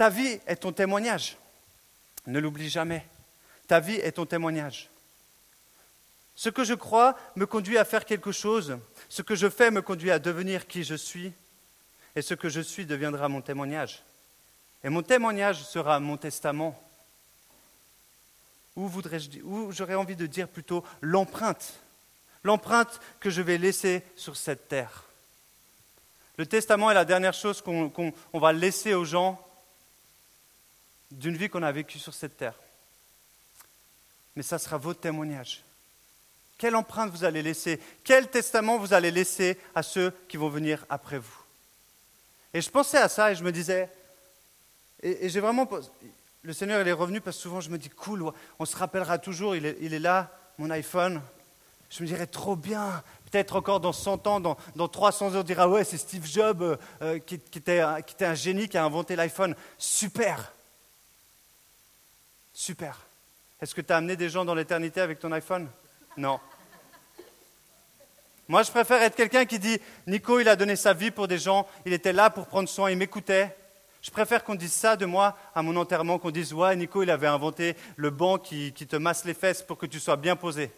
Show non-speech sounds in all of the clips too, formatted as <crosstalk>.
Ta vie est ton témoignage. Ne l'oublie jamais. Ta vie est ton témoignage. Ce que je crois me conduit à faire quelque chose. Ce que je fais me conduit à devenir qui je suis. Et ce que je suis deviendra mon témoignage. Et mon témoignage sera mon testament. Ou, voudrais-je, ou j'aurais envie de dire plutôt l'empreinte. L'empreinte que je vais laisser sur cette terre. Le testament est la dernière chose qu'on, va laisser aux gens d'une vie qu'on a vécue sur cette terre. Mais ça sera votre témoignage. Quelle empreinte vous allez laisser? Quel testament vous allez laisser à ceux qui vont venir après vous? Et je pensais à ça et je me disais, et, j'ai vraiment, le Seigneur il est revenu parce que souvent je me dis, cool, on se rappellera toujours, il est, là, mon iPhone. Je me dirais, trop bien, peut-être encore dans 100 ans, dans, dans 300 ans, on dira, ouais, c'est Steve Jobs euh, euh, qui était un génie qui a inventé l'iPhone. Super Super. Est-ce que tu as amené des gens dans l'éternité avec ton iPhone? Non. Moi, je préfère être quelqu'un qui dit Nico, il a donné sa vie pour des gens, il était là pour prendre soin, il m'écoutait. Je préfère qu'on dise ça de moi à mon enterrement, qu'on dise Ouais, Nico, il avait inventé le banc qui, te masse les fesses pour que tu sois bien posé.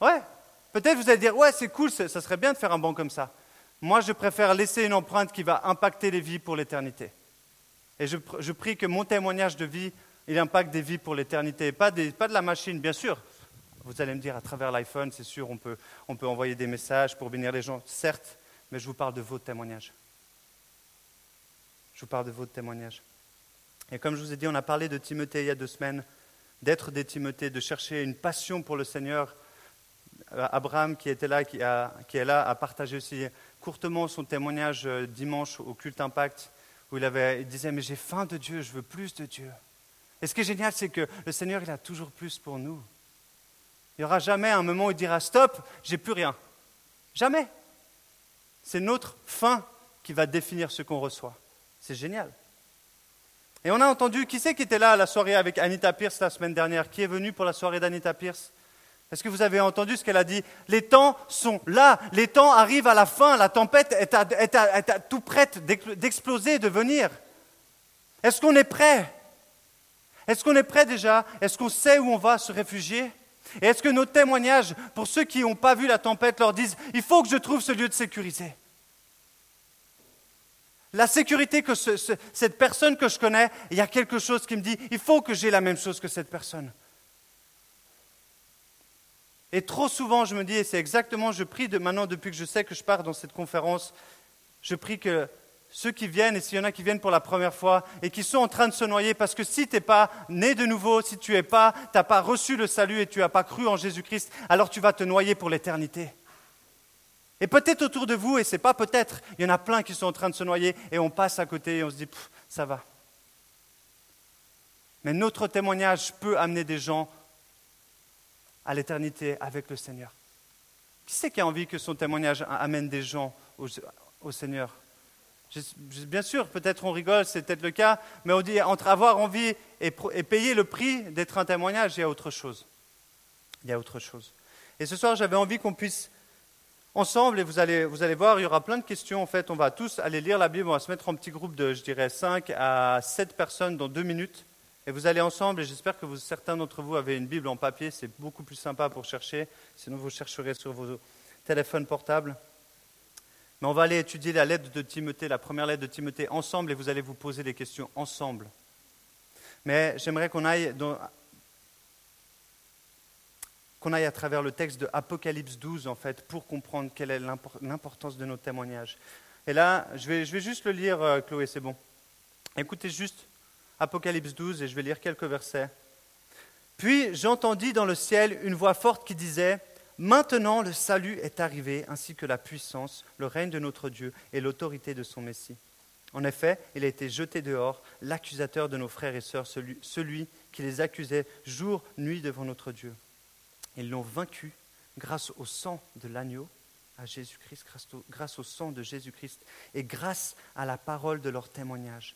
Ouais, peut-être vous allez dire Ouais, c'est cool, ça serait bien de faire un banc comme ça. Moi, je préfère laisser une empreinte qui va impacter les vies pour l'éternité. Et je, prie que mon témoignage de vie, il impacte des vies pour l'éternité, pas, pas de la machine, bien sûr. Vous allez me dire, à travers l'iPhone, c'est sûr, on peut, envoyer des messages pour bénir les gens, certes, mais je vous parle de votre témoignage. Je vous parle de votre témoignage. Et comme je vous ai dit, on a parlé de Timothée il y a deux semaines, d'être des Timothées, de chercher une passion pour le Seigneur. Euh, Abraham, qui était là, qui est là, a partagé aussi courtement son témoignage euh, dimanche au culte Impact où il, disait, mais j'ai faim de Dieu, je veux plus de Dieu. Et ce qui est génial, c'est que le Seigneur, il a toujours plus pour nous. Il n'y aura jamais un moment où il dira, stop, j'ai plus rien. Jamais. C'est notre faim qui va définir ce qu'on reçoit. C'est génial. Et on a entendu, qui c'est qui était là à la soirée avec Anita Pierce la semaine dernière? Qui est venu pour la soirée d'Anita Pierce? Est-ce que vous avez entendu ce qu'elle a dit? Les temps sont là, les temps arrivent à la fin, la tempête est tout prête d'exploser, de venir. Est-ce qu'on est prêt? Est-ce qu'on est prêt déjà? Est-ce qu'on sait où on va se réfugier? Et est-ce que nos témoignages, pour ceux qui n'ont pas vu la tempête, leur disent Il faut que je trouve ce lieu de sécurité? La sécurité que cette personne que je connais, il y a quelque chose qui me dit, il faut que j'ai la même chose que cette personne. Et trop souvent, je me dis, et c'est exactement, je prie de maintenant, depuis que je sais que je pars dans cette conférence, je prie que ceux qui viennent, et s'il y en a qui viennent pour la première fois, et qui sont en train de se noyer, parce que si tu n'es pas né de nouveau, si tu n'as pas, pas reçu le salut et tu n'as pas cru en Jésus-Christ, alors tu vas te noyer pour l'éternité. Et peut-être autour de vous, et c'est pas peut-être, il y en a plein qui sont en train de se noyer, et on passe à côté et on se dit, ça va. Mais notre témoignage peut amener des gens à l'éternité avec le Seigneur. Qui c'est qui a envie que son témoignage amène des gens au, Seigneur? Bien sûr, peut-être on rigole, c'est peut-être le cas, mais on dit entre avoir envie et, payer le prix d'être un témoignage, il y a autre chose. Il y a autre chose. Et ce soir, j'avais envie qu'on puisse ensemble, et vous allez, vous allez voir, il y aura plein de questions. En fait, on va tous aller lire la Bible, on va se mettre en petit groupe de, je dirais, 5 à 7 personnes dans deux minutes. Et vous allez ensemble, et j'espère que certains d'entre vous avez une Bible en papier, c'est beaucoup plus sympa pour chercher, sinon vous chercherez sur vos téléphones portables. Mais on va aller étudier la lettre de Timothée, la première lettre de Timothée ensemble, et vous allez vous poser des questions ensemble. Mais j'aimerais qu'on aille, aille à travers le texte de Apocalypse 12, en fait, pour comprendre quelle est l'importance de nos témoignages. Et là, je vais, je vais juste le lire, euh, Chloé, c'est bon. Écoutez juste Apocalypse 12, et je vais lire quelques versets. Puis j'entendis dans le ciel une voix forte qui disait, Maintenant le salut est arrivé, ainsi que la puissance, le règne de notre Dieu et l'autorité de son Messie. En effet, il a été jeté dehors, l'accusateur de nos frères et sœurs, celui, qui les accusait jour, nuit devant notre Dieu. Ils l'ont vaincu grâce au sang de l'agneau, à Jésus-Christ, grâce au sang de Jésus-Christ, et grâce à la parole de leur témoignage.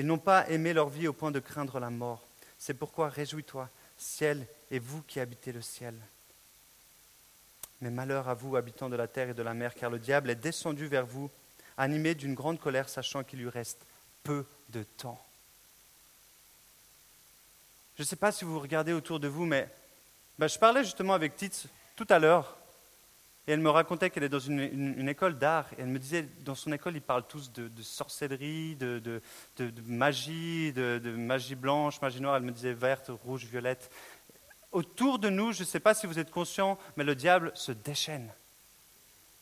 Ils n'ont pas aimé leur vie au point de craindre la mort. C'est pourquoi réjouis-toi, ciel, et vous qui habitez le ciel. Mais malheur à vous, habitants de la terre et de la mer, car le diable est descendu vers vous, animé d'une grande colère, sachant qu'il lui reste peu de temps. Je ne sais pas si vous regardez autour de vous, mais ben, je parlais justement avec Titz tout à l'heure, et elle me racontait qu'elle est dans une, école d'art, et elle me disait, dans son école, ils parlent tous de, sorcellerie, de, de magie, de, magie blanche, magie noire, elle me disait verte, rouge, violette. Autour de nous, je ne sais pas si vous êtes conscients, mais le diable se déchaîne.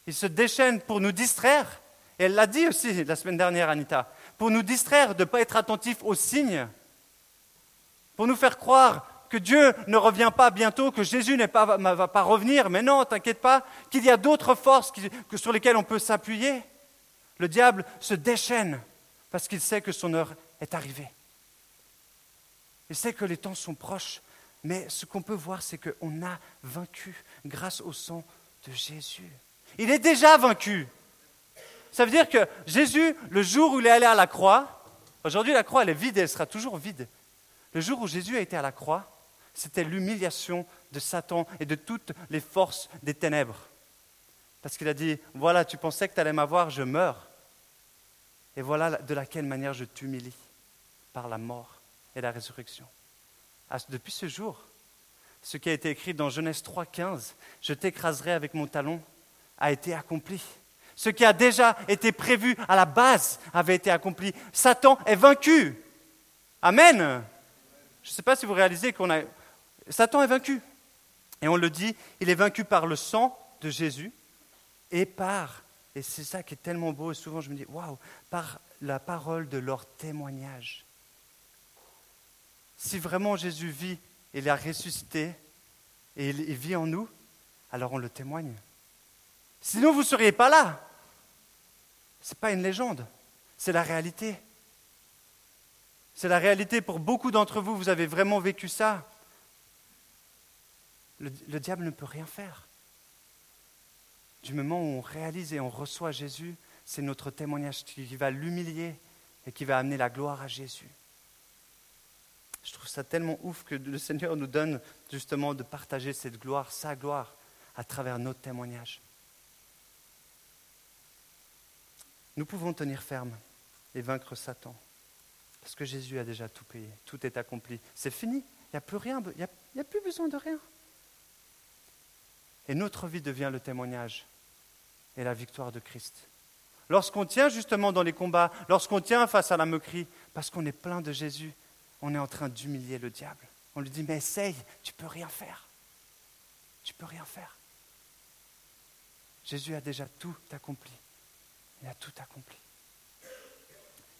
Il se déchaîne pour nous distraire, et elle l'a dit aussi la semaine dernière, Anita, pour nous distraire de ne pas être attentifs aux signes, pour nous faire croire que Dieu ne revient pas bientôt, que Jésus ne va pas revenir, mais non, t'inquiète pas, qu'il y a d'autres forces sur lesquelles on peut s'appuyer. Le diable se déchaîne parce qu'il sait que son heure est arrivée. Il sait que les temps sont proches, mais ce qu'on peut voir, c'est qu'on a vaincu grâce au sang de Jésus. Il est déjà vaincu. Ça veut dire que Jésus, le jour où il est allé à la croix, aujourd'hui la croix est vide et elle sera toujours vide. Le jour où Jésus a été à la croix, c'était l'humiliation de Satan et de toutes les forces des ténèbres. Parce qu'il a dit, voilà, tu pensais que tu allais m'avoir, je meurs. Et voilà de laquelle manière je t'humilie, par la mort et la résurrection. Depuis ce jour, ce qui a été écrit dans Genèse 3.15, je t'écraserai avec mon talon, a été accompli. Ce qui a déjà été prévu à la base avait été accompli. Satan est vaincu. Amen. Je ne sais pas si vous réalisez qu'on a... Satan est vaincu. Et on le dit, il est vaincu par le sang de Jésus et par, et c'est ça qui est tellement beau, et souvent je me dis, waouh, par la parole de leur témoignage. Si vraiment Jésus vit, il a ressuscité et il vit en nous, alors on le témoigne. Sinon, vous ne seriez pas là. Ce n'est pas une légende, c'est la réalité. C'est la réalité pour beaucoup d'entre vous, vous avez vraiment vécu ça. Le, diable ne peut rien faire. Du moment où on réalise et on reçoit Jésus, c'est notre témoignage qui va l'humilier et qui va amener la gloire à Jésus. Je trouve ça tellement ouf que le Seigneur nous donne justement de partager cette gloire, sa gloire, à travers notre témoignage. Nous pouvons tenir ferme et vaincre Satan. Parce que Jésus a déjà tout payé, tout est accompli. C'est fini, il n'y a plus rien, il n'y a, plus besoin de rien. Et notre vie devient le témoignage et la victoire de Christ. Lorsqu'on tient justement dans les combats, lorsqu'on tient face à la moquerie, parce qu'on est plein de Jésus, on est en train d'humilier le diable. On lui dit, mais essaye, tu peux rien faire. Tu peux rien faire. Jésus a déjà tout accompli. Il a tout accompli.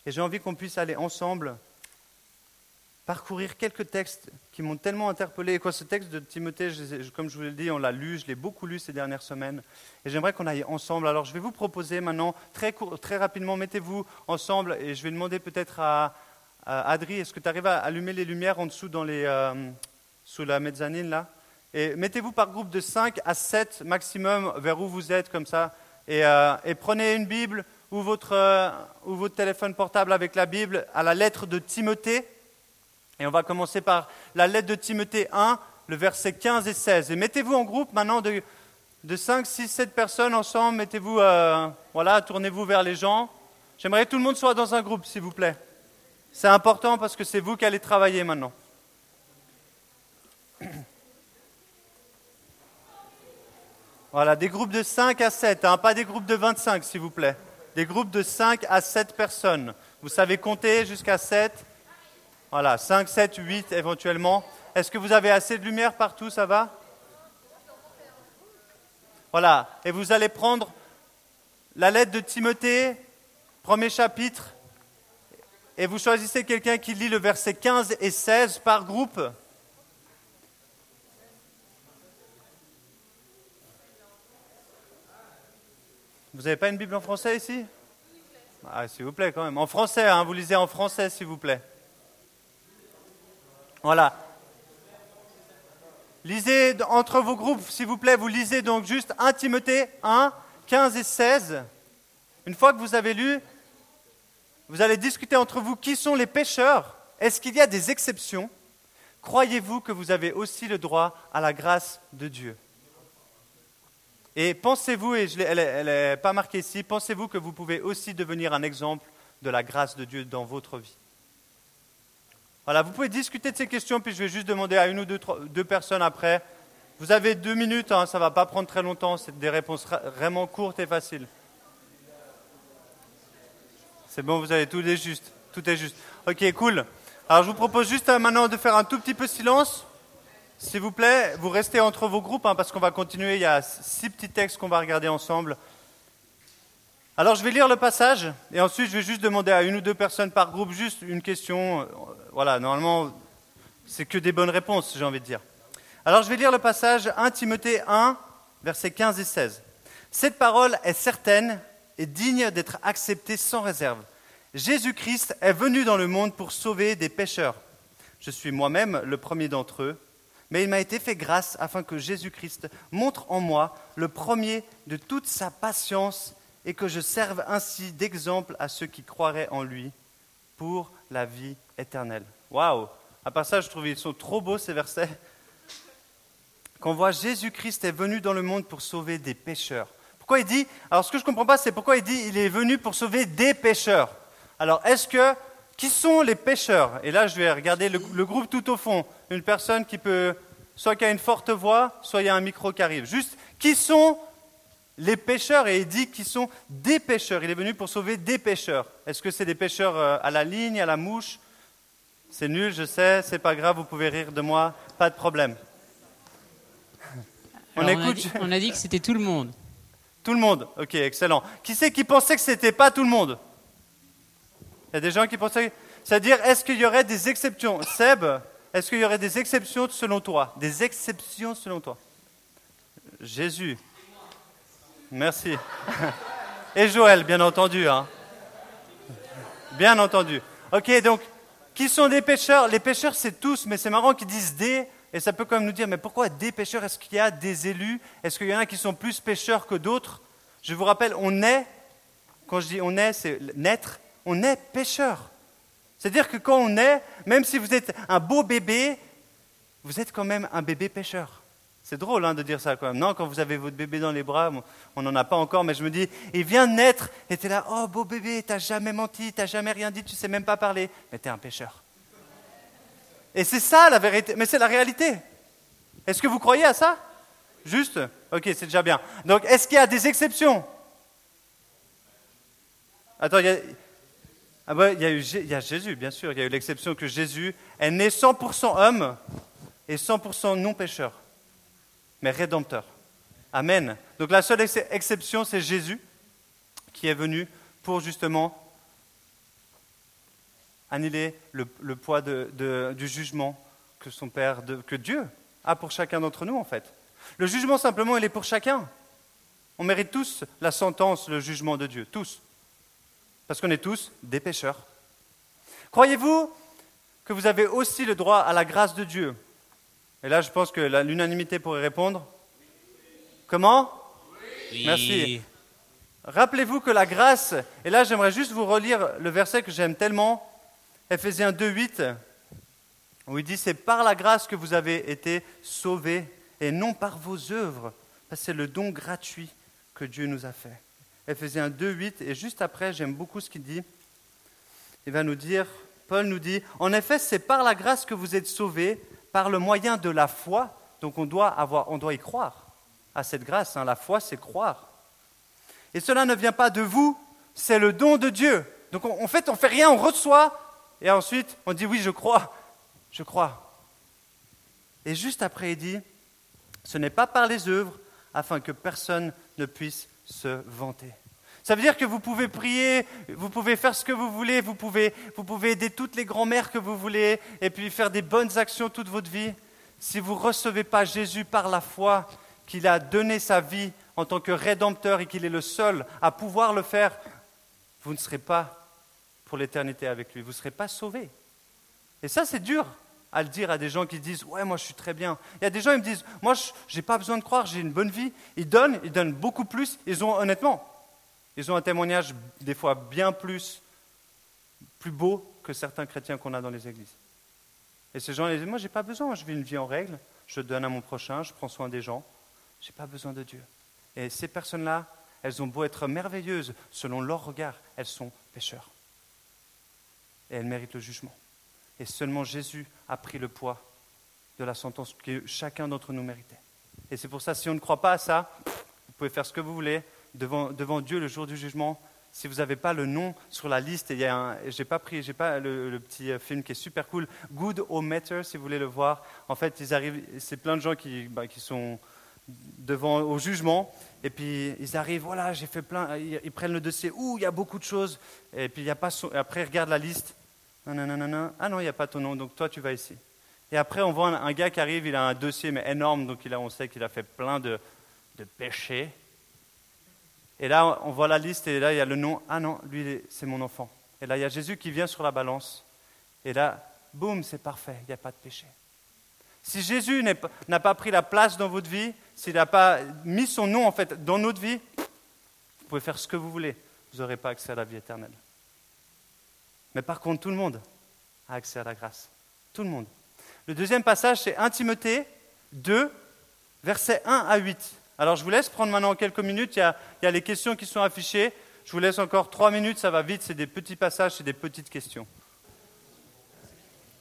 Et j'ai envie qu'on puisse aller ensemble parcourir quelques textes qui m'ont tellement interpellé. Quoi, ce texte de Timothée, comme je vous l'ai dit, on l'a lu, je l'ai beaucoup lu ces dernières semaines. Et j'aimerais qu'on aille ensemble. Alors je vais vous proposer maintenant, très, très rapidement, mettez-vous ensemble et je vais demander peut-être à, Adri, est-ce que tu arrives à allumer les lumières en dessous, dans les, euh, sous la mezzanine là? Et mettez-vous par groupe de 5 à 7 maximum vers où vous êtes, comme ça. et, euh, prenez une Bible ou votre, euh, ou votre téléphone portable avec la Bible à la lettre de Timothée. Et on va commencer par la lettre de Timothée 1, le verset 15 et 16. Et mettez-vous en groupe maintenant de, de 5, 6, 7 personnes ensemble. Mettez-vous, euh, voilà, tournez-vous vers les gens. J'aimerais que tout le monde soit dans un groupe, s'il vous plaît. C'est important parce que c'est vous qui allez travailler maintenant. <coughs> Voilà, des groupes de 5 à 7, hein, pas des groupes de 25, s'il vous plaît des groupes de 5 à 7 personnes. Vous savez compter jusqu'à 7 Voilà, 5, 7, 8 éventuellement. Est-ce que vous avez assez de lumière partout Ça va? Voilà, et vous allez prendre la lettre de Timothée, premier chapitre, et vous choisissez quelqu'un qui lit le verset 15 et 16 par groupe. Vous n'avez pas une Bible en français ici? Ah, S'il vous plaît, quand même. En français, hein, vous lisez en français, s'il vous plaît. Voilà. Lisez entre vos groupes, s'il vous plaît, vous lisez donc juste 1 Timothée 1, 15 et 16. Une fois que vous avez lu, vous allez discuter entre vous qui sont les pécheurs. Est-ce qu'il y a des exceptions? Croyez-vous que vous avez aussi le droit à la grâce de Dieu? Et pensez-vous, et elle n'est pas marquée ici, pensez-vous que vous pouvez aussi devenir un exemple de la grâce de Dieu dans votre vie? Voilà, vous pouvez discuter de ces questions, puis je vais juste demander à une ou deux, personnes après. Vous avez deux minutes, hein, ça ne va pas prendre très longtemps, c'est des réponses vraiment courtes et faciles. C'est bon, vous avez tout est juste. Tout est juste. Ok, cool. Alors je vous propose juste euh, maintenant de faire un tout petit peu silence. S'il vous plaît, vous restez entre vos groupes hein, parce qu'on va continuer. Il y a six petits textes qu'on va regarder ensemble. Alors je vais lire le passage et ensuite je vais juste demander à une ou deux personnes par groupe juste une question. Voilà, normalement c'est que des bonnes réponses, j'ai envie de dire. Alors je vais lire le passage 1 Timothée 1, versets 15 et 16. Cette parole est certaine et digne d'être acceptée sans réserve. Jésus-Christ est venu dans le monde pour sauver des pécheurs. Je suis moi-même le premier d'entre eux mais il m'a été fait grâce afin que Jésus-Christ montre en moi le premier de toute sa patience et que je serve ainsi d'exemple à ceux qui croiraient en lui pour la vie éternelle. Waouh À part ça, je trouve qu'ils sont trop beaux ces versets. Qu'on voit Jésus-Christ est venu dans le monde pour sauver des pécheurs. Pourquoi il dit Alors ce que je ne comprends pas, c'est pourquoi il dit il est venu pour sauver des pécheurs. Alors est-ce que qui sont les pécheurs? Et là, je vais regarder le, le groupe tout au fond une personne qui peut, soit qui a une forte voix, soit il y a un micro qui arrive. Juste, qui sont les pêcheurs Et il dit qu'ils sont des pêcheurs. Il est venu pour sauver des pêcheurs. Est-ce que c'est des pêcheurs euh, à la ligne, à la mouche? C'est nul, je sais, c'est pas grave, vous pouvez rire de moi, pas de problème. <laughs> on, écoute... on, a dit, que c'était tout le monde. Tout le monde, ok, excellent. Qui c'est qui pensait que c'était pas tout le monde? Il y a des gens qui pensaient. C'est-à-dire, est-ce qu'il y aurait des exceptions? Seb, est-ce qu'il y aurait des exceptions selon toi? Des exceptions selon toi Jésus. Merci. Et Joël, bien entendu. Hein. Bien entendu. Ok, donc, qui sont des pêcheurs? Les pêcheurs, c'est tous, mais c'est marrant qu'ils disent des, et ça peut quand même nous dire, mais pourquoi des pêcheurs? Est-ce qu'il y a des élus? Est-ce qu'il y en a qui sont plus pêcheurs que d'autres? Je vous rappelle, on est, quand je dis on est, c'est naître, on est pêcheur. C'est-à-dire que quand on est, même si vous êtes un beau bébé, vous êtes quand même un bébé pêcheur. C'est drôle hein, de dire ça quand même. Non, quand vous avez votre bébé dans les bras, on n'en a pas encore, mais je me dis, il vient de naître, et tu es là, oh beau bébé, t'as jamais menti, t'as jamais rien dit, tu sais même pas parler, mais tu es un pêcheur. Et c'est ça la vérité, mais c'est la réalité. Est-ce que vous croyez à ça? Juste? Ok, c'est déjà bien. Donc, est-ce qu'il y a des exceptions? Attends, a, ah bah, il y a Jésus, bien sûr. Il y a eu l'exception que Jésus est né 100% homme et 100% non pécheur, mais rédempteur. Amen. Donc la seule exception, c'est Jésus qui est venu pour justement annuler le, poids du jugement que son Père, que Dieu a pour chacun d'entre nous, en fait. Le jugement, simplement, il est pour chacun. On mérite tous la sentence, le jugement de Dieu, tous. Parce qu'on est tous des pécheurs. Croyez-vous que vous avez aussi le droit à la grâce de Dieu Et là, je pense que l'unanimité pourrait répondre. Comment oui. Merci. Rappelez-vous que la grâce, et là j'aimerais juste vous relire le verset que j'aime tellement, Ephésiens 2.8, où il dit, c'est par la grâce que vous avez été sauvés, et non par vos œuvres, parce que c'est le don gratuit que Dieu nous a fait. Ephésiens 2, 8, et juste après, j'aime beaucoup ce qu'il dit. Il va nous dire, Paul nous dit, en effet, c'est par la grâce que vous êtes sauvés, par le moyen de la foi, donc on doit, avoir, on doit y croire à cette grâce. Hein. La foi, c'est croire. Et cela ne vient pas de vous, c'est le don de Dieu. Donc en fait, on fait rien, on reçoit, et ensuite on dit oui, je crois, je crois. Et juste après, il dit, ce n'est pas par les œuvres, afin que personne ne puisse se vanter. Ça veut dire que vous pouvez prier, vous pouvez faire ce que vous voulez, vous pouvez, vous pouvez aider toutes les grands-mères que vous voulez, et puis faire des bonnes actions toute votre vie. Si vous ne recevez pas Jésus par la foi, qu'il a donné sa vie en tant que rédempteur et qu'il est le seul à pouvoir le faire, vous ne serez pas pour l'éternité avec lui, vous ne serez pas sauvé. Et ça, c'est dur à le dire à des gens qui disent Ouais, moi je suis très bien. Il y a des gens qui me disent Moi je n'ai pas besoin de croire, j'ai une bonne vie. Ils donnent, ils donnent beaucoup plus. Ils ont, honnêtement, ils ont un témoignage des fois bien plus, plus beau que certains chrétiens qu'on a dans les églises. Et ces gens ils disent Moi j'ai pas besoin, je vis une vie en règle, je donne à mon prochain, je prends soin des gens. Je n'ai pas besoin de Dieu. Et ces personnes-là, elles ont beau être merveilleuses selon leur regard, elles sont pécheurs. et elle mérite le jugement. Et seulement Jésus a pris le poids de la sentence que chacun d'entre nous méritait. Et c'est pour ça, si on ne croit pas à ça, vous pouvez faire ce que vous voulez devant, Dieu le jour du jugement. Si vous n'avez pas le nom sur la liste, et j'ai pas pris, j'ai pas le, petit euh, film qui est super cool, Good Matter, si vous voulez le voir. En fait, ils arrivent, c'est plein de gens qui, bah, qui sont devant au jugement, et puis ils arrivent, voilà, j'ai fait plein, ils, prennent le dossier, ouh, il y a beaucoup de choses, et puis il y a pas, après ils regardent la liste, non, ah non, il n'y a pas ton nom, donc toi tu vas ici. Et après, on voit un, gars qui arrive, il a un dossier mais énorme, donc il a, on sait qu'il a fait plein de, péchés. Et là, on voit la liste et là, il y a le nom. Ah non, lui, c'est mon enfant. Et là, il y a Jésus qui vient sur la balance. Et là, boum, c'est parfait, il n'y a pas de péché. Si Jésus n'a pas pris la place dans votre vie, s'il n'a pas mis son nom en fait dans notre vie, vous pouvez faire ce que vous voulez, vous n'aurez pas accès à la vie éternelle. Mais par contre, tout le monde a accès à la grâce. Tout le monde. Le deuxième passage, c'est 1 Timothée 2, versets 1 à 8. Alors je vous laisse prendre maintenant quelques minutes, il y, a, les questions qui sont affichées. Je vous laisse encore trois minutes, ça va vite, c'est des petits passages, c'est des petites questions.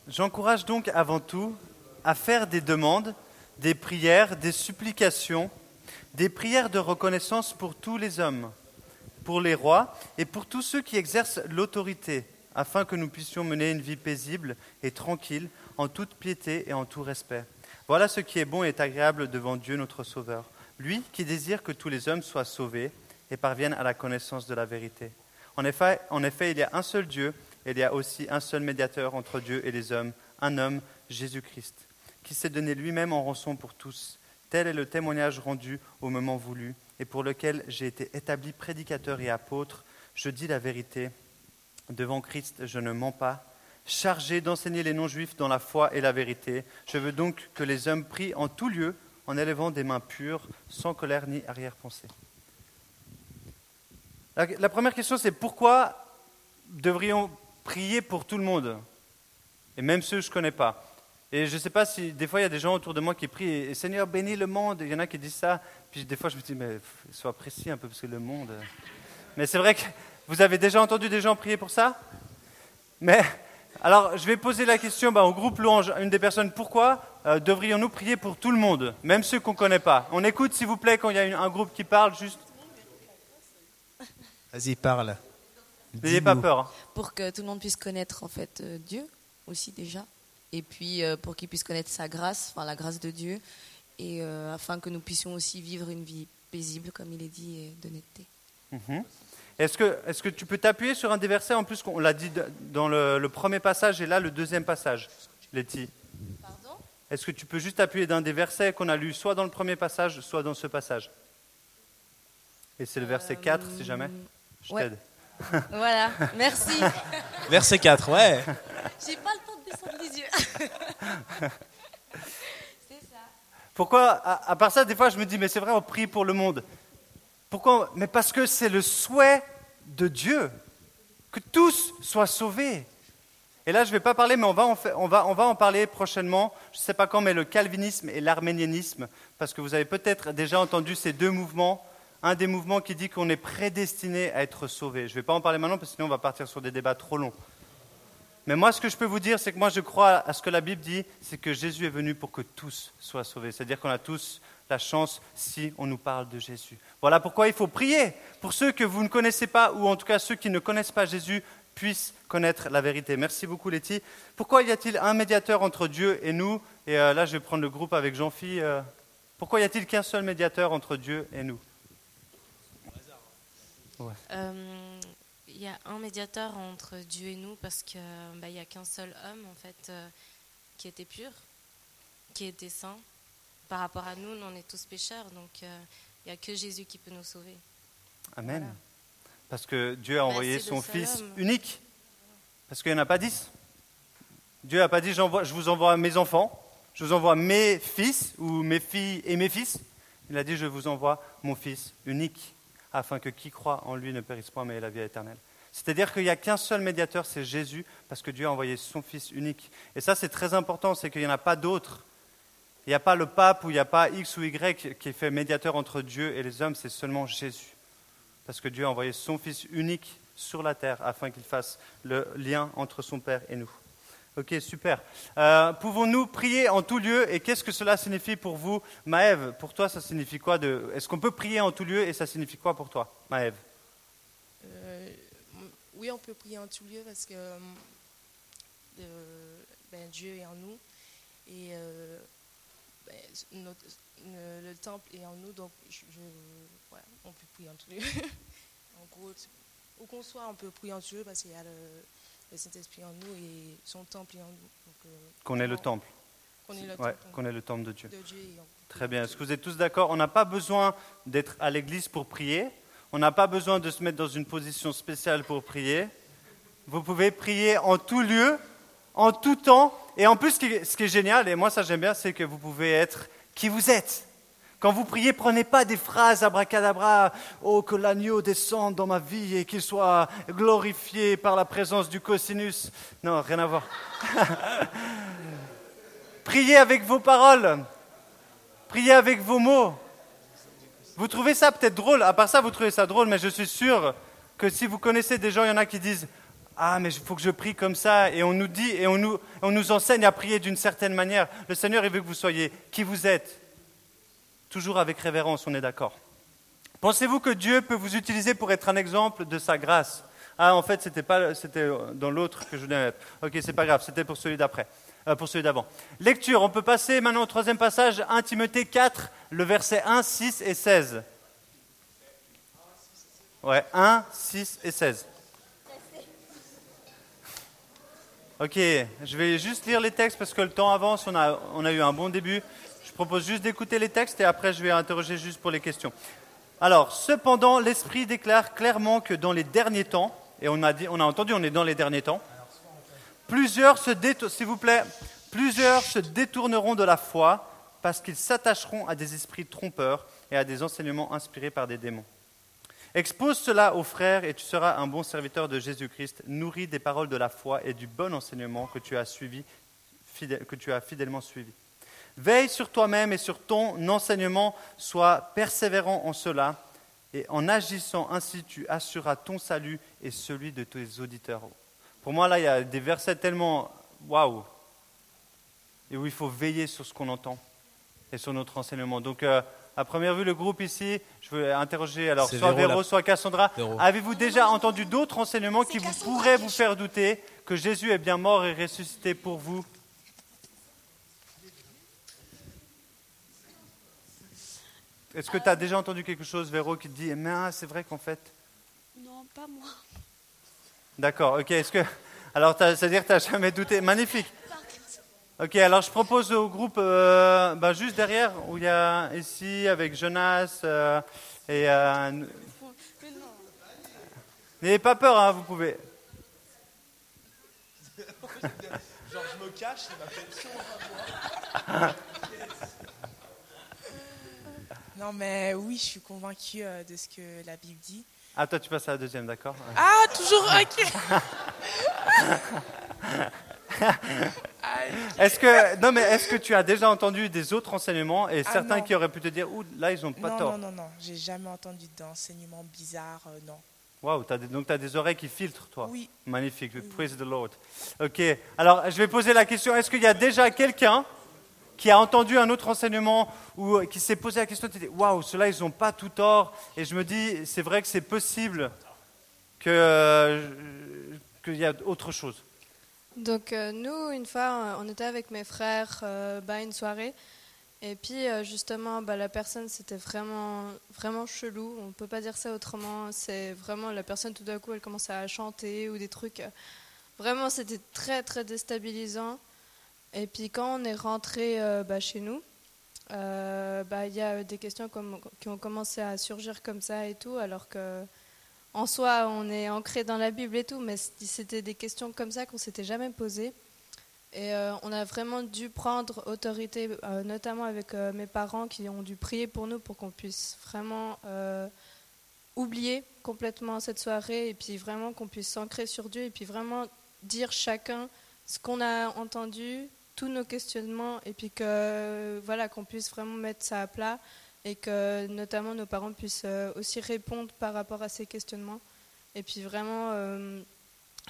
J'encourage donc avant tout à faire des demandes, des prières, des supplications, des prières de reconnaissance pour tous les hommes, pour les rois et pour tous ceux qui exercent l'autorité, afin que nous puissions mener une vie paisible et tranquille en toute piété et en tout respect. Voilà ce qui est bon et agréable devant Dieu notre Sauveur, lui qui désire que tous les hommes soient sauvés et parviennent à la connaissance de la vérité. En effet, il y a un seul Dieu, et il y a aussi un seul médiateur entre Dieu et les hommes, un homme, Jésus-Christ, qui s'est donné lui-même en rançon pour tous. Tel est le témoignage rendu au moment voulu, et pour lequel j'ai été établi prédicateur et apôtre. Je dis la vérité. Devant Christ, je ne mens pas chargé d'enseigner les non-juifs dans la foi et la vérité. Je veux donc que les hommes prient en tout lieu en élevant des mains pures, sans colère ni arrière-pensée. La, première question, c'est pourquoi devrions prier pour tout le monde? Et même ceux que je ne connais pas. Et je ne sais pas si des fois il y a des gens autour de moi qui prient et, Seigneur bénis le monde. Il y en a qui disent ça. Puis des fois je me dis mais sois précis un peu parce que le monde. Mais c'est vrai que vous avez déjà entendu des gens prier pour ça? Mais alors, je vais poser la question bah, au groupe Louange, une des personnes, pourquoi euh, devrions-nous prier pour tout le monde, même ceux qu'on ne connaît pas? On écoute, s'il vous plaît, quand il y a un groupe qui parle, juste. Vas-y, parle. N'ayez pas peur. Hein. Pour que tout le monde puisse connaître, en fait, euh, Dieu aussi déjà. Et puis, euh, pour qu'il puisse connaître sa grâce, enfin, la grâce de Dieu. Et afin que nous puissions aussi vivre une vie paisible, comme il est dit, et d'honnêteté. Mhm. Est-ce que, est que, tu peux t'appuyer sur un des versets En plus, on l'a dit dans le, premier passage et là, le deuxième passage, Letty? Pardon? Est-ce que tu peux juste appuyer d'un des versets qu'on a lu, soit dans le premier passage, soit dans ce passage? Et c'est le verset 4, si jamais Je t'aide. <laughs> <laughs> voilà, merci. Verset 4, ouais. <laughs> J'ai pas le temps de descendre les yeux. c'est ça. Pourquoi, à, à, part ça, des fois, je me dis, mais c'est vrai, on prie pour le monde. Pourquoi Mais parce que c'est le souhait de Dieu que tous soient sauvés. Et là, je ne vais pas parler, mais on va, en parler prochainement. Je ne sais pas quand, mais le calvinisme et l'arménianisme, parce que vous avez peut-être déjà entendu ces deux mouvements. Un des mouvements qui dit qu'on est prédestiné à être sauvé. Je ne vais pas en parler maintenant, parce que sinon on va partir sur des débats trop longs. Mais moi, ce que je peux vous dire, c'est que moi, je crois à ce que la Bible dit, c'est que Jésus est venu pour que tous soient sauvés. C'est-à-dire qu'on a tous la chance si on nous parle de Jésus. Voilà pourquoi il faut prier pour ceux que vous ne connaissez pas, ou en tout cas ceux qui ne connaissent pas Jésus, puissent connaître la vérité. Merci beaucoup, Letty. Pourquoi y a-t-il un médiateur entre Dieu et nous? Et euh, là, je vais prendre le groupe avec Jean-Phi. Euh, pourquoi y a-t-il qu'un seul médiateur entre Dieu et nous? Euh, Il y a un médiateur entre Dieu et nous parce qu'il bah, n'y a qu'un seul homme, en fait, qui était pur, qui était saint par rapport à nous, nous on est tous pécheurs, donc il euh, n'y a que Jésus qui peut nous sauver. Amen. Parce que Dieu a envoyé son Fils unique. Parce qu'il n'y en a pas dix. Dieu n'a pas dit je vous envoie mes enfants, je vous envoie mes fils ou mes filles et mes fils. Il a dit je vous envoie mon Fils unique, afin que qui croit en lui ne périsse point mais ait la vie éternelle. C'est-à-dire qu'il n'y a qu'un seul médiateur, c'est Jésus, parce que Dieu a envoyé son Fils unique. Et ça, c'est très important, c'est qu'il n'y en a pas d'autres. Il n'y a pas le pape ou il n'y a pas X ou Y qui est fait médiateur entre Dieu et les hommes, c'est seulement Jésus. Parce que Dieu a envoyé son Fils unique sur la terre afin qu'il fasse le lien entre son Père et nous. Ok, super. Euh, Pouvons-nous prier en tout lieu et qu'est-ce que cela signifie pour vous Maëve, pour toi, ça signifie quoi de... Est-ce qu'on peut prier en tout lieu et ça signifie quoi pour toi Maëve Euh, oui, on peut prier en tout lieu parce que euh, ben, Dieu est en nous et notre- le, le temple est en nous, donc je, je- ouais, on peut prier en lieu. <laughs> en gros, où qu'on soit, on peut prier en lieu parce qu'il y a le, le Saint-Esprit en nous et son temple est en nous. Euh, Qu'on est le temple. Qu'on est le Ouais, temple qu'on est le temple de Dieu. de Dieu. Très bien. en Est-ce que vous êtes tous d'accord? On n'a pas besoin d'être à l'église pour prier. On n'a pas besoin de se mettre dans une position spéciale pour prier. Vous pouvez prier en tout lieu, en tout temps. Et en plus, ce qui est, génial, et moi ça j'aime bien, c'est que vous pouvez être qui vous êtes. Quand vous priez, prenez pas des phrases abracadabra, oh que l'agneau descende dans ma vie et qu'il soit glorifié par la présence du cosinus. Non, rien à voir. <laughs> Priez avec vos paroles. Priez avec vos mots. Vous trouvez ça peut-être drôle, à part ça, vous trouvez ça drôle, mais je suis sûr que si vous connaissez des gens, il y en a qui disent Ah, mais il faut que je prie comme ça, et on nous dit, et on nous, on nous enseigne à prier d'une certaine manière. Le Seigneur, il veut que vous soyez qui vous êtes, toujours avec révérence, on est d'accord. Pensez-vous que Dieu peut vous utiliser pour être un exemple de sa grâce? Ah, en fait, c'était pas, c'était dans l'autre que je voulais mettre. Ok, c'est pas grave, c'était pour celui d'après, euh, pour celui d'avant. Lecture, on peut passer maintenant au troisième passage, 1 Timothée 4, le verset 1, 6 et 16. Ouais, 1, 6 et 16. Ok, je vais juste lire les textes parce que le temps avance, on a, on a eu un bon début. Je propose juste d'écouter les textes et après je vais interroger juste pour les questions. Alors, cependant, l'Esprit déclare clairement que dans les derniers temps, et on a, dit, on a entendu, on est dans les derniers temps, plusieurs se, s'il vous plaît, plusieurs se détourneront de la foi parce qu'ils s'attacheront à des esprits trompeurs et à des enseignements inspirés par des démons. Expose cela aux frères et tu seras un bon serviteur de Jésus-Christ, nourri des paroles de la foi et du bon enseignement que tu as, suivi, que tu as fidèlement suivi. Veille sur toi-même et sur ton enseignement, sois persévérant en cela, et en agissant ainsi, tu assureras ton salut et celui de tes auditeurs. Pour moi, là, il y a des versets tellement waouh, et où il faut veiller sur ce qu'on entend et sur notre enseignement. Donc, euh, à première vue, le groupe ici, je veux interroger alors soit Véro, Véro, la- soit Cassandra. Avez-vous déjà entendu d'autres enseignements qui vous pourraient vous faire douter que Jésus est bien mort et ressuscité pour vous? Est-ce que tu as déjà entendu quelque chose, Véro, qui te dit, mais ah, c'est vrai qu'en fait... Non, pas moi. D'accord, ok. Est-ce que... Alors, c'est-à-dire que tu n'as jamais douté. Magnifique. Ok, alors je propose au groupe, euh, bah, juste derrière, où il y a ici, avec Jonas euh, et... euh, Mais non. N'ayez pas peur, hein, vous pouvez. Genre, je me cache, il m'appelle <laughs> Non, mais oui, je suis convaincue euh, de ce que la Bible dit. Ah, toi, tu passes à la deuxième, d'accord Ah, toujours ok. <laughs> <laughs> Est-ce que, non, mais est-ce que tu as déjà entendu des autres enseignements et Ah, certains non. qui auraient pu te dire, ouh, là, ils n'ont pas non, tort non, non, non, j'ai jamais entendu d'enseignement bizarre, euh, non. Waouh, donc tu as des oreilles qui filtrent, toi Oui. Magnifique, praise the Lord. Ok, alors je vais poser la question est-ce qu'il y a déjà quelqu'un qui a entendu un autre enseignement ou qui s'est posé la question tu dis, waouh, ceux-là, ils n'ont pas tout tort Et je me dis, c'est vrai que c'est possible que, euh, qu'il y a autre chose. Donc euh, nous, une fois, euh, on était avec mes frères euh, bah, une soirée. Et puis justement, bah, la personne, c'était vraiment, vraiment chelou. On ne peut pas dire ça autrement. C'est vraiment la personne, tout d'un coup, elle commençait à chanter ou des trucs. Vraiment, c'était très, très déstabilisant. Et puis quand on est rentré bah, chez nous, bah, il y a des questions qui ont commencé à surgir comme ça et tout, alors que en soi, on est ancré dans la Bible et tout, mais c'était des questions comme ça qu'on s'était jamais posées. Et euh, on a vraiment dû prendre autorité, euh, notamment avec euh, mes parents qui ont dû prier pour nous pour qu'on puisse vraiment oublier complètement cette soirée et puis vraiment qu'on puisse s'ancrer sur Dieu et puis vraiment dire chacun ce qu'on a entendu, tous nos questionnements et puis que voilà qu'on puisse vraiment mettre ça à plat et que notamment nos parents puissent euh, aussi répondre par rapport à ces questionnements. Et puis vraiment euh,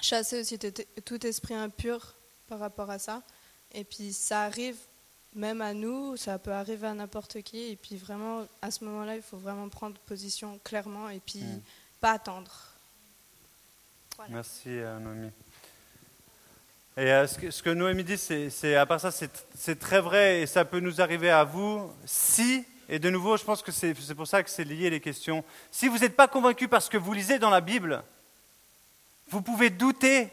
chasser aussi tout- tout esprit impur par rapport à ça. Et puis ça arrive même à nous, ça peut arriver à n'importe qui. Et puis vraiment, à ce moment-là, il faut vraiment prendre position clairement et puis Mm. pas attendre. Voilà. Merci, euh, Noémie. Et euh, ce, que, ce que Noémie dit, c'est, à part ça, c'est très vrai et ça peut nous arriver à vous si, et de nouveau, je pense que c'est, pour ça que c'est lié les questions, si vous n'êtes pas convaincu par ce que vous lisez dans la Bible, vous pouvez douter.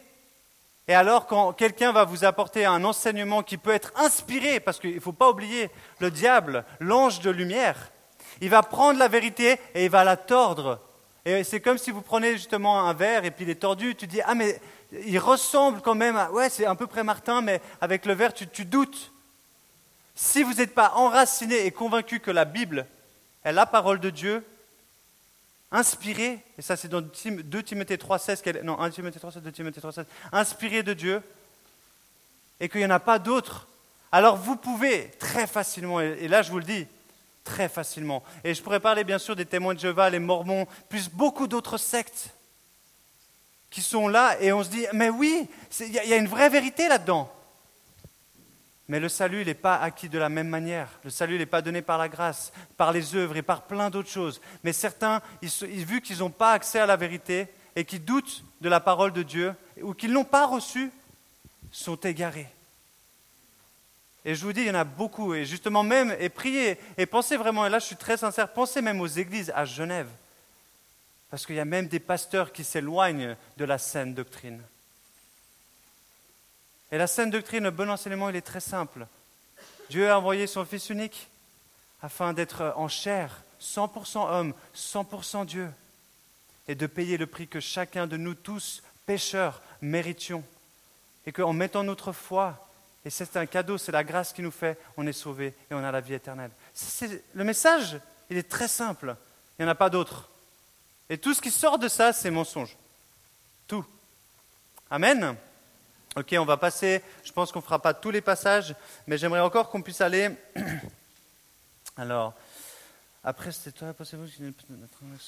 Et alors, quand quelqu'un va vous apporter un enseignement qui peut être inspiré, parce qu'il ne faut pas oublier, le diable, l'ange de lumière, il va prendre la vérité et il va la tordre. Et c'est comme si vous prenez justement un verre et puis il est tordu, tu dis Ah, mais il ressemble quand même à. Ouais, c'est à peu près Martin, mais avec le verre, tu doutes. Si vous n'êtes pas enraciné et convaincu que la Bible est la parole de Dieu, inspirée, et ça c'est dans 2 Timothée 3,16, qu'elle- non, 1 Timothée 3,16, 2 Timothée 3,16, inspirée de Dieu, et qu'il n'y en a pas d'autre, alors vous pouvez très facilement, et là je vous le dis, très facilement. Et je pourrais parler bien sûr des témoins de Jéhovah, les Mormons, plus beaucoup d'autres sectes qui sont là et on se dit, mais oui, il y a une vraie vérité là-dedans. Mais le salut, n'est pas acquis de la même manière. Le salut, n'est pas donné par la grâce, par les œuvres et par plein d'autres choses. Mais certains, vu qu'ils n'ont pas accès à la vérité et qui doutent de la parole de Dieu ou qu'ils ne l'ont pas reçue, sont égarés. Et je vous dis, il y en a beaucoup. Et justement, même, et priez, et pensez vraiment, et là je suis très sincère, pensez même aux églises à Genève. Parce qu'il y a même des pasteurs qui s'éloignent de la saine doctrine. Et la saine doctrine, le bon enseignement, il est très simple. Dieu a envoyé son Fils unique afin d'être en chair, 100% homme, 100% Dieu, et de payer le prix que chacun de nous tous, pécheurs, méritions. Et qu'en mettant notre foi, et c'est un cadeau, c'est la grâce qui nous fait, on est sauvé et on a la vie éternelle. Le message, il est très simple. Il n'y en a pas d'autre. Et tout ce qui sort de ça, c'est mensonge. Tout. Amen. Ok, on va passer. Je pense qu'on ne fera pas tous les passages, mais j'aimerais encore qu'on puisse aller. <clears throat> Alors, après, c'était toi, pensez-vous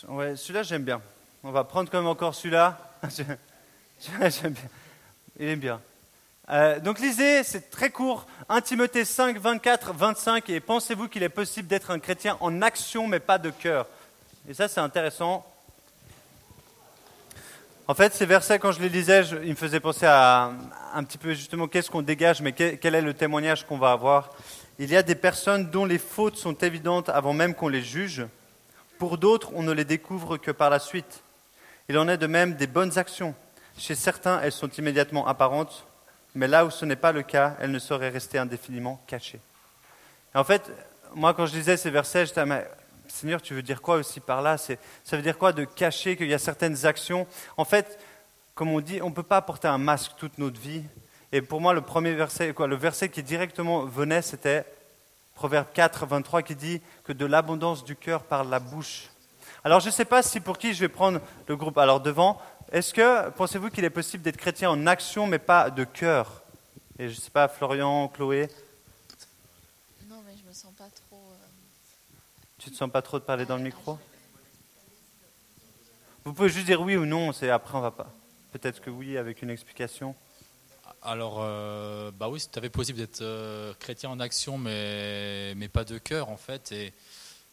Ouais, celui-là, j'aime bien. On va prendre quand même encore celui-là. <laughs> Celui-là, j'aime bien. Il est bien. Euh, donc lisez, c'est très court, 1 Timothée 5, 24, 25, et pensez-vous qu'il est possible d'être un chrétien en action mais pas de cœur? Et ça c'est intéressant. En fait, ces versets, quand je les lisais, je- ils me faisaient penser à un petit peu justement qu'est-ce qu'on dégage, mais quel, est le témoignage qu'on va avoir. Il y a des personnes dont les fautes sont évidentes avant même qu'on les juge. Pour d'autres, on ne les découvre que par la suite. Il en est de même des bonnes actions. Chez certains, elles sont immédiatement apparentes, mais là où ce n'est pas le cas, elles ne sauraient rester indéfiniment cachées. En fait, moi, quand je lisais ces versets, j'étais, mais Seigneur, tu veux dire quoi aussi par là? Ça veut dire quoi de cacher qu'il y a certaines actions? En fait, comme on dit, on ne peut pas porter un masque toute notre vie. Et pour moi, le premier verset, le verset qui directement venait, c'était Proverbe 4, 23, qui dit que de l'abondance du cœur parle la bouche. Alors, je ne sais pas si pour qui je vais prendre le groupe. Alors, devant, est-ce que pensez-vous qu'il est possible d'être chrétien en action, mais pas de cœur? Et je ne sais pas, Florian, Chloé, Non, mais je me sens pas trop. Tu te sens pas trop de parler dans le micro? Vous pouvez juste dire oui ou non, c'est après on va pas. Peut-être que oui, avec une explication. Alors, euh, bah oui, fait possible d'être euh, chrétien en action, mais, mais pas de cœur, en fait. Et,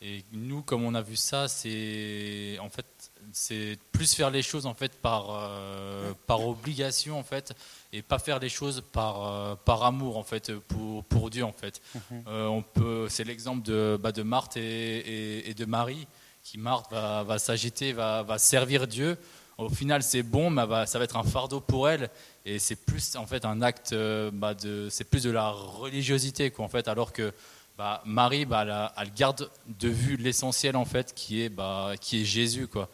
et nous, comme on a vu ça, c'est en fait, c'est plus faire les choses en fait par, euh, par obligation, en fait, et pas faire les choses par, euh, par amour, en fait, pour, pour Dieu, en fait. Euh, on peut, c'est l'exemple de, bah, de Marthe et, et- et de Marie, qui Marthe va, va s'agiter, va, va servir Dieu. Au final, c'est bon, mais va- ça va être un fardeau pour elle. Et c'est plus en fait un acte, bah, de, c'est plus de la religiosité, quoi, en fait, alors que bah, Marie, bah, elle garde de vue l'essentiel, en fait, qui est, bah, qui est Jésus, quoi.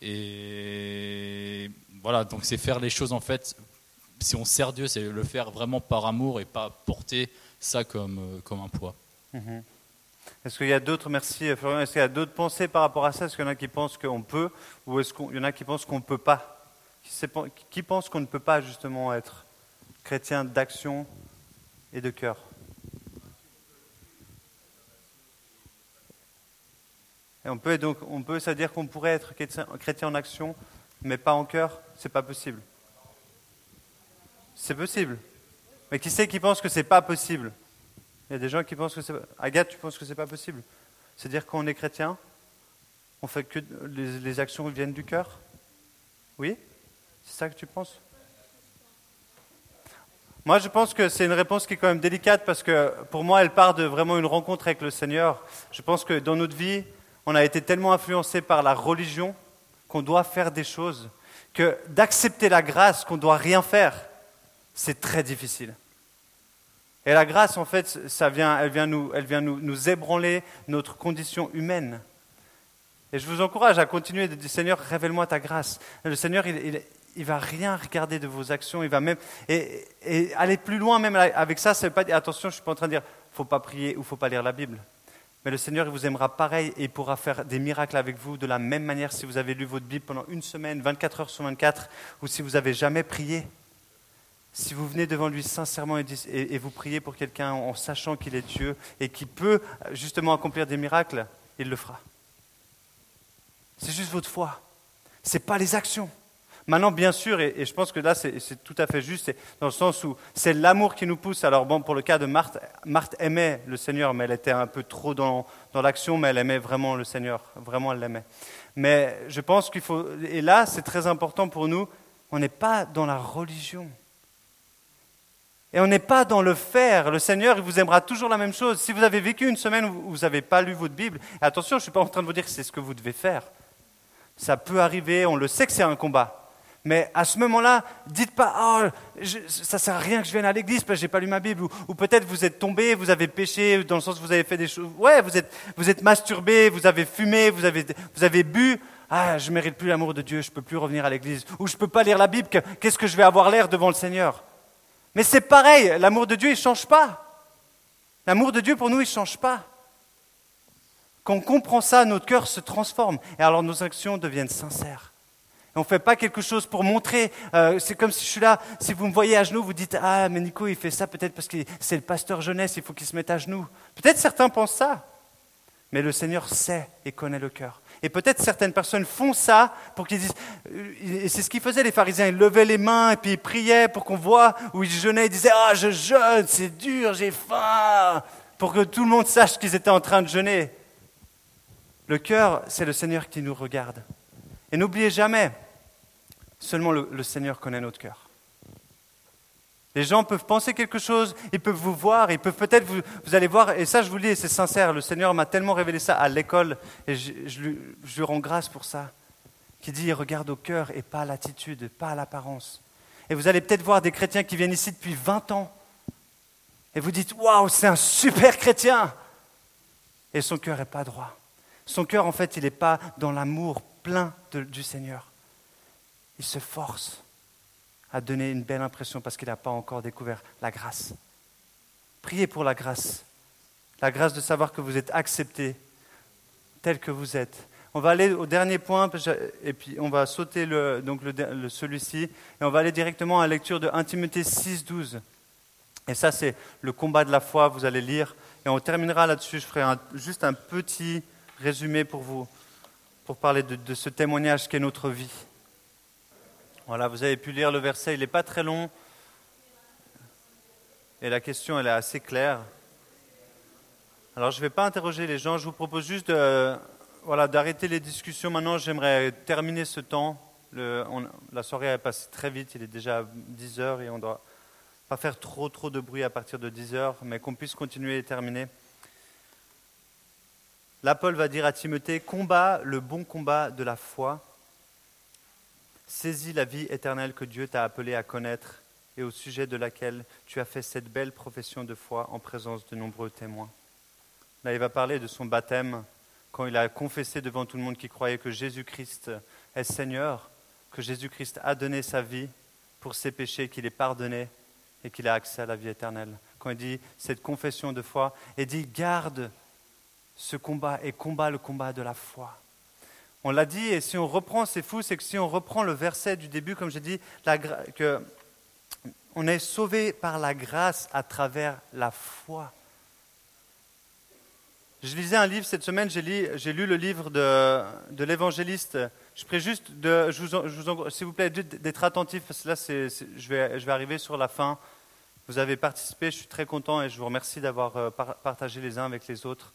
Et voilà, donc c'est faire les choses, en fait, si on sert Dieu, c'est le faire vraiment par amour et pas porter ça comme, euh, comme un poids. Mhm. Est-ce qu'il y a d'autres, merci Florian, est-ce qu'il y a d'autres pensées par rapport à ça? Est-ce qu'il y en a qui pensent qu'on peut ou est-ce qu'il y en a qui pensent qu'on ne peut pas? Qui pense qu'on ne peut pas justement être chrétien d'action et de cœur? On peut donc, on peut, c'est-à-dire qu'on pourrait être chrétien, en action, mais pas en cœur, c'est pas possible. C'est possible. Mais qui sait qui pense que c'est pas possible? Il y a des gens qui pensent que c'est. Agathe, tu penses que c'est pas possible? C'est-à-dire qu'on est chrétien, on fait que les actions viennent du cœur? Oui? C'est ça que tu penses? Moi, je pense que c'est une réponse qui est quand même délicate parce que pour moi, elle part de vraiment une rencontre avec le Seigneur. Je pense que dans notre vie, on a été tellement influencé par la religion qu'on doit faire des choses, que d'accepter la grâce qu'on doit rien faire, c'est très difficile. Et la grâce, en fait, ça vient, elle vient, nous, elle vient nous, nous ébranler notre condition humaine. Et je vous encourage à continuer de dire Seigneur, révèle-moi ta grâce. Le Seigneur, il, il, il va rien regarder de vos actions, il va même et, aller plus loin même avec ça, ça veut pas dire attention, je suis pas en train de dire faut pas prier ou faut pas lire la Bible. Mais le Seigneur vous aimera pareil et pourra faire des miracles avec vous de la même manière si vous avez lu votre Bible pendant une semaine, 24 heures sur 24, ou si vous n'avez jamais prié. Si vous venez devant lui sincèrement et, et vous priez pour quelqu'un en sachant qu'il est Dieu et qu'il peut justement accomplir des miracles, il le fera. C'est juste votre foi. Ce n'est pas les actions. Maintenant, bien sûr, et, je pense que là, c'est tout à fait juste, dans le sens où c'est l'amour qui nous pousse. Alors, bon, pour le cas de Marthe, Marthe aimait le Seigneur, mais elle était un peu trop dans, dans l'action, mais elle aimait vraiment le Seigneur. Vraiment, elle l'aimait. Mais je pense qu'il faut. Et là, c'est très important pour nous, on n'est pas dans la religion. Et on n'est pas dans le faire. Le Seigneur, il vous aimera toujours la même chose. Si vous avez vécu une semaine où vous n'avez pas lu votre Bible, attention, je ne suis pas en train de vous dire que c'est ce que vous devez faire. Ça peut arriver, on le sait que c'est un combat. Mais à ce moment-là, dites pas oh, ça ne sert à rien que je vienne à l'église parce que j'ai pas lu ma Bible. Ou, peut-être vous êtes tombé, vous avez péché, dans le sens où vous avez fait des choses. Ouais, vous êtes, vous masturbé, vous avez fumé, vous avez, bu. Ah, je mérite plus l'amour de Dieu, je peux plus revenir à l'église. Ou je peux pas lire la Bible, qu'est-ce que je vais avoir l'air devant le Seigneur? Mais c'est pareil, l'amour de Dieu, il change pas. L'amour de Dieu, pour nous, il change pas. Quand on comprend ça, notre cœur se transforme. Et alors nos actions deviennent sincères. On ne fait pas quelque chose pour montrer. Euh, c'est comme si je suis là, si vous me voyez à genoux, vous dites Ah, mais Nico, il fait ça peut-être parce que c'est le pasteur jeunesse, il faut qu'il se mette à genoux. Peut-être certains pensent ça. Mais le Seigneur sait et connaît le cœur. Et peut-être certaines personnes font ça pour qu'ils disent. Euh, et c'est ce qu'ils faisaient, les pharisiens. Ils levaient les mains et puis ils priaient pour qu'on voit, où ils jeûnaient. Ils disaient Ah, je jeûne, c'est dur, j'ai faim. Pour que tout le monde sache qu'ils étaient en train de jeûner. Le cœur, c'est le Seigneur qui nous regarde. Et n'oubliez jamais, Seulement le, Seigneur connaît notre cœur. Les gens peuvent penser quelque chose, ils peuvent vous voir, ils peuvent peut-être vous, vous allez voir, et ça je vous le dis, c'est sincère, le Seigneur m'a tellement révélé ça à l'école, et je, lui, je, lui, rends grâce pour ça, qui dit, regarde au cœur et pas à l'attitude, pas à l'apparence. Et vous allez peut-être voir des chrétiens qui viennent ici depuis 20 ans, et vous dites, waouh, c'est un super chrétien, et son cœur n'est pas droit. Son cœur, en fait, il n'est pas dans l'amour plein du Seigneur il se force à donner une belle impression parce qu'il n'a pas encore découvert la grâce. Priez pour la grâce. La grâce de savoir que vous êtes accepté tel que vous êtes. On va aller au dernier point, et puis on va sauter celui-ci, et on va aller directement à la lecture de 1 Timothée 6, 12. Et ça, c'est le combat de la foi, vous allez lire. Et on terminera là-dessus. Je ferai juste un petit résumé pour vous, pour parler de, ce témoignage qu'est notre vie. Voilà, vous avez pu lire le verset, il n'est pas très long. Et la question, elle est assez claire. Alors, je ne vais pas interroger les gens, je vous propose juste voilà, d'arrêter les discussions. Maintenant, j'aimerais terminer ce temps. la soirée est passée très vite, il est déjà 10 heures et on ne doit pas faire trop, trop de bruit à partir de 10 heures, mais qu'on puisse continuer et terminer. Paul va dire à Timothée, combat le bon combat de la foi Saisis la vie éternelle que Dieu t'a appelé à connaître et au sujet de laquelle tu as fait cette belle profession de foi en présence de nombreux témoins. Là, il va parler de son baptême quand il a confessé devant tout le monde qui croyait que Jésus-Christ est Seigneur, que Jésus-Christ a donné sa vie pour ses péchés, qu'il est pardonné et qu'il a accès à la vie éternelle. Quand il dit cette confession de foi, il dit garde ce combat et combat le combat de la foi. On l'a dit, et si on reprend, c'est fou, c'est que si on reprend le verset du début, comme j'ai dit, que on est sauvé par la grâce à travers la foi. Je lisais un livre cette semaine, j'ai lu, le livre de, l'évangéliste Je prie juste, de, s'il vous plaît, d'être attentif, parce que là, je, vais, arriver sur la fin. Vous avez participé, je suis très content et je vous remercie d'avoir euh, par- partagé les uns avec les autres.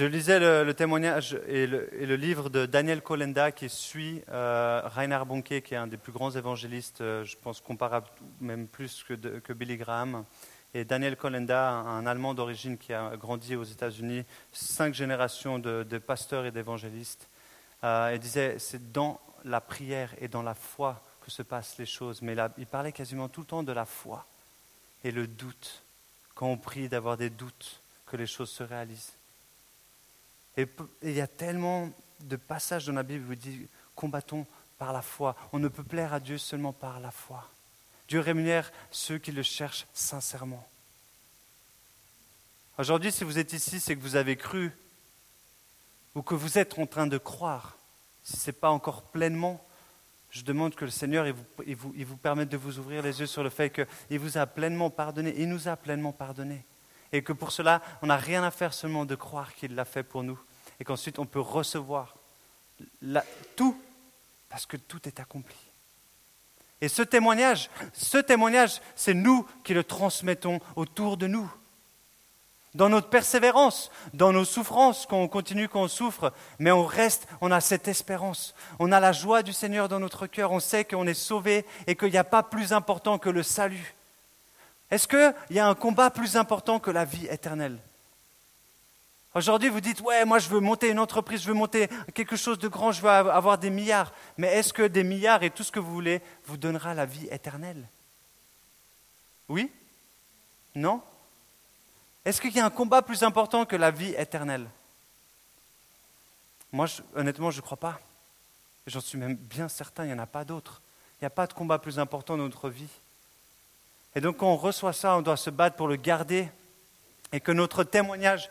Je lisais le, témoignage et le, livre de Daniel Kolenda qui suit euh, Reinhard Bonke, qui est un des plus grands évangélistes, euh, je pense comparable même plus que, Billy Graham. Et Daniel Kolenda, un, Allemand d'origine qui a grandi aux États-Unis, cinq générations de, pasteurs et d'évangélistes. Euh, il disait, c'est dans la prière et dans la foi que se passent les choses. Mais il parlait quasiment tout le temps de la foi et le doute. Quand on prie d'avoir des doutes, que les choses se réalisent. Et il y a tellement de passages dans la Bible où il dit combattons par la foi. On ne peut plaire à Dieu seulement par la foi. Dieu rémunère ceux qui le cherchent sincèrement. Aujourd'hui, si vous êtes ici, c'est que vous avez cru ou que vous êtes en train de croire. Si ce n'est pas encore pleinement, je demande que le Seigneur il vous, il vous- il vous permette de vous ouvrir les yeux sur le fait qu'il vous a pleinement pardonné, il nous a pleinement pardonné. Et que pour cela, on n'a rien à faire seulement de croire qu'il l'a fait pour nous. Et qu'ensuite, on peut recevoir tout, parce que tout est accompli. Et ce témoignage, ce témoignage, c'est nous qui le transmettons autour de nous. Dans notre persévérance, dans nos souffrances, quand on continue, quand on souffre, mais on reste, on a cette espérance. On a la joie du Seigneur dans notre cœur, on sait qu'on est sauvé et qu'il n'y a pas plus important que le salut. Est-ce qu'il y a un combat plus important que la vie éternelle? Aujourd'hui, vous dites, ouais, moi je veux monter une entreprise, je veux monter quelque chose de grand, je veux avoir des milliards. Mais est-ce que des milliards et tout ce que vous voulez vous donnera la vie éternelle? Oui? Non? Est-ce qu'il y a un combat plus important que la vie éternelle? Moi, honnêtement, je ne crois pas. J'en suis même bien certain, il n'y en a pas d'autre. Il n'y a pas de combat plus important dans notre vie. Et donc, quand on reçoit ça, on doit se battre pour le garder et que notre témoignage,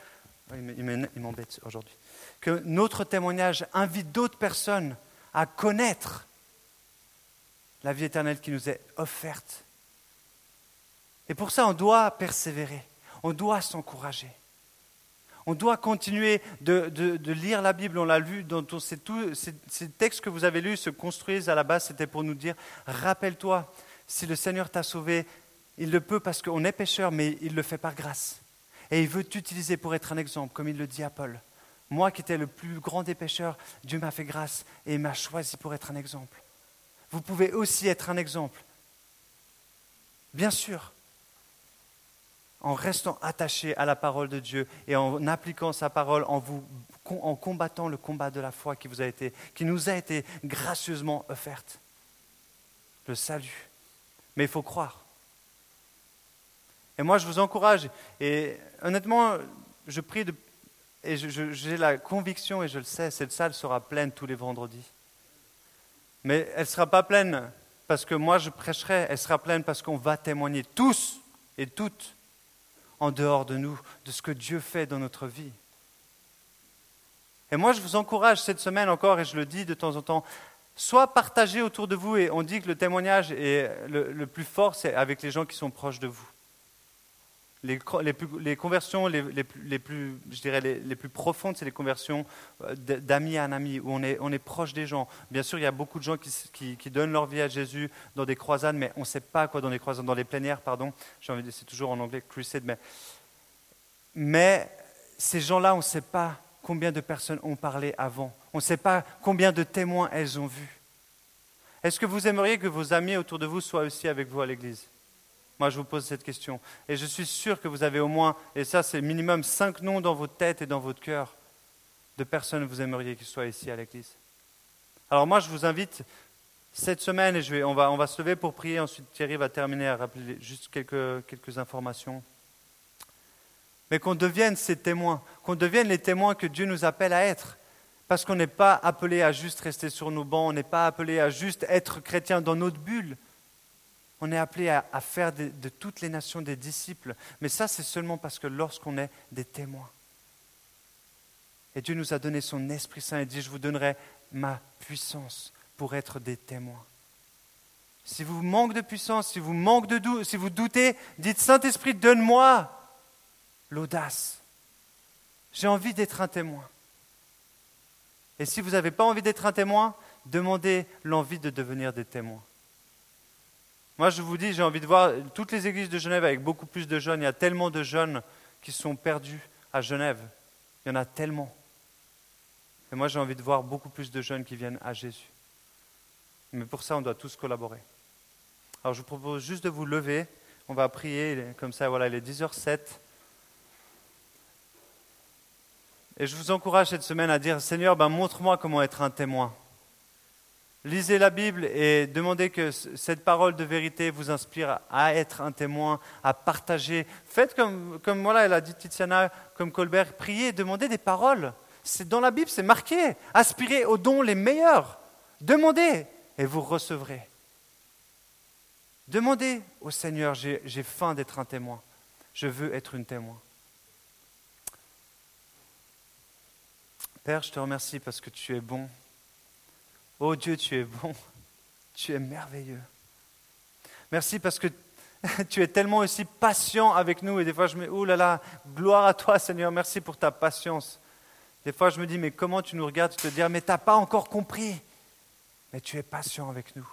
Oh, il m'embête aujourd'hui, que notre témoignage invite d'autres personnes à connaître la vie éternelle qui nous est offerte. Et pour ça, on doit persévérer, on doit s'encourager. On doit continuer de, lire la Bible, on l'a lu, ces textes que vous avez lus se construisent à la base, c'était pour nous dire, rappelle-toi, si le Seigneur t'a sauvé, il le peut parce qu'on est pécheur, mais il le fait par grâce. Et il veut t'utiliser pour être un exemple, comme il le dit à Paul. Moi qui étais le plus grand des pécheurs, Dieu m'a fait grâce et m'a choisi pour être un exemple. Vous pouvez aussi être un exemple. Bien sûr, en restant attaché à la parole de Dieu et en appliquant sa parole, en, en combattant le combat de la foi qui, vous a été, qui nous a été gracieusement offerte. Le salut. Mais il faut croire. Et moi, je vous encourage. Et honnêtement, je prie et j'ai la conviction, et je le sais, cette salle sera pleine tous les vendredis. Mais elle ne sera pas pleine parce que moi je prêcherai, elle sera pleine parce qu'on va témoigner tous et toutes en dehors de nous de ce que Dieu fait dans notre vie. Et moi je vous encourage cette semaine encore, et je le dis de temps en temps, soit partagez autour de vous, et on dit que le témoignage est le, le plus fort, c'est avec les gens qui sont proches de vous. Les, conversions les, plus, je dirais les, plus profondes, c'est les conversions euh, d- d'amis à un ami, où on est, on est proche des gens. Bien sûr, il y a beaucoup de gens qui, qui- donnent leur vie à Jésus dans des croisades, mais on ne sait pas quoi dans les croisades, dans les plénières, pardon. J'ai envie de c'est toujours en anglais crusade, mais, mais ces gens-là, on ne sait pas combien de personnes ont parlé avant. On ne sait pas combien de témoins elles ont vus. Est-ce que vous aimeriez que vos amis autour de vous soient aussi avec vous à l'église? Moi, je vous pose cette question. Et je suis sûr que vous avez au moins, et ça c'est minimum, cinq noms dans votre tête et dans votre cœur de personnes que vous aimeriez qu'ils soient ici à l'église. Alors moi, je vous invite cette semaine, et je vais, on, va, on va se lever pour prier, ensuite Thierry va terminer à rappeler juste quelques, quelques informations. Mais qu'on devienne ces témoins, qu'on devienne les témoins que Dieu nous appelle à être. Parce qu'on n'est pas appelé à juste rester sur nos bancs, on n'est pas appelé à juste être chrétien dans notre bulle. On est appelé à, faire de, toutes les nations des disciples. Mais ça, c'est seulement parce que lorsqu'on est des témoins. Et Dieu nous a donné son Esprit Saint et dit, je vous donnerai ma puissance pour être des témoins. Si vous manquez de puissance, si vous manquez de doute, si vous doutez, dites Saint-Esprit, donne-moi l'audace. J'ai envie d'être un témoin. Et si vous n'avez pas envie d'être un témoin, demandez l'envie de devenir des témoins. Moi, je vous dis, j'ai envie de voir toutes les églises de Genève avec beaucoup plus de jeunes. Il y a tellement de jeunes qui sont perdus à Genève. Il y en a tellement. Et moi, j'ai envie de voir beaucoup plus de jeunes qui viennent à Jésus. Mais pour ça, on doit tous collaborer. Alors, je vous propose juste de vous lever. On va prier comme ça. Voilà, il est 10h07. Et je vous encourage cette semaine à dire Seigneur, ben, montre-moi comment être un témoin. Lisez la Bible et demandez que cette parole de vérité vous inspire à être un témoin, à partager. Faites comme, comme voilà, elle a dit Tiziana, comme Colbert, priez, demandez des paroles. C'est dans la Bible, c'est marqué. Aspirez aux dons les meilleurs. Demandez et vous recevrez. Demandez au Seigneur, j'ai faim d'être un témoin. Je veux être une témoin. Père, je te remercie parce que tu es bon. Oh Dieu, tu es bon, tu es merveilleux. Merci parce que <laughs> tu es tellement aussi patient avec nous et des fois je me dis, oh là là, gloire à toi Seigneur, merci pour ta patience. Des fois je me dis, mais comment tu nous regardes, tu te dis, mais tu n'as pas encore compris, mais tu es patient avec nous.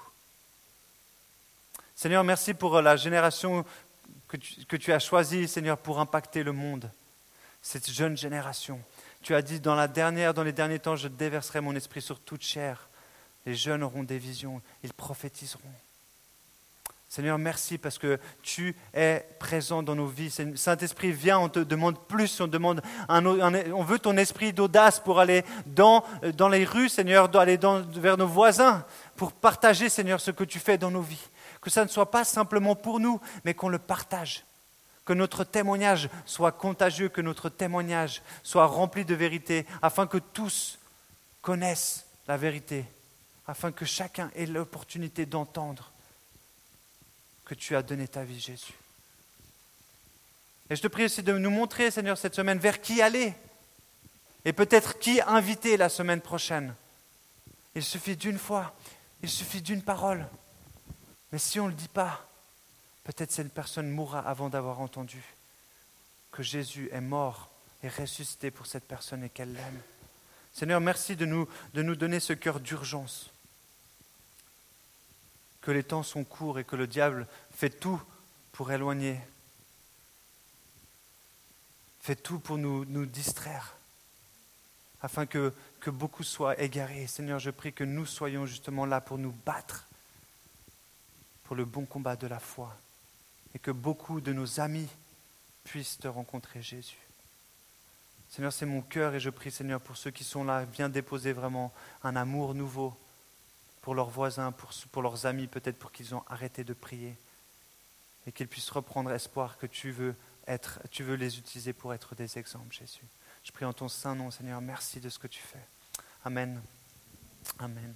Seigneur, merci pour la génération que tu, que tu as choisie, Seigneur, pour impacter le monde, cette jeune génération. Tu as dit, dans, la dernière, dans les derniers temps, je déverserai mon esprit sur toute chair. Les jeunes auront des visions, ils prophétiseront. Seigneur, merci parce que tu es présent dans nos vies. Saint-Esprit, viens, on te demande plus, on, demande on veut ton esprit d'audace pour aller dans, dans les rues, Seigneur, aller vers nos voisins, pour partager, Seigneur, ce que tu fais dans nos vies. Que ça ne soit pas simplement pour nous, mais qu'on le partage. Que notre témoignage soit contagieux, que notre témoignage soit rempli de vérité, afin que tous connaissent la vérité afin que chacun ait l'opportunité d'entendre que tu as donné ta vie, Jésus. Et je te prie aussi de nous montrer, Seigneur, cette semaine vers qui aller et peut-être qui inviter la semaine prochaine. Il suffit d'une fois, il suffit d'une parole. Mais si on ne le dit pas, peut-être cette personne mourra avant d'avoir entendu que Jésus est mort et ressuscité pour cette personne et qu'elle l'aime. Seigneur, merci de nous, de nous donner ce cœur d'urgence que les temps sont courts et que le diable fait tout pour éloigner, fait tout pour nous, distraire, afin que, que beaucoup soient égarés. Seigneur, je prie que nous soyons justement là pour nous battre pour le bon combat de la foi et que beaucoup de nos amis puissent te rencontrer, Jésus. Seigneur, c'est mon cœur et je prie, Seigneur, pour ceux qui sont là, viens déposer vraiment un amour nouveau pour leurs voisins, pour, leurs amis, peut-être pour qu'ils ont arrêté de prier, et qu'ils puissent reprendre espoir que tu veux, être, tu veux les utiliser pour être des exemples, Jésus. Je prie en ton saint nom, Seigneur, merci de ce que tu fais. Amen. Amen.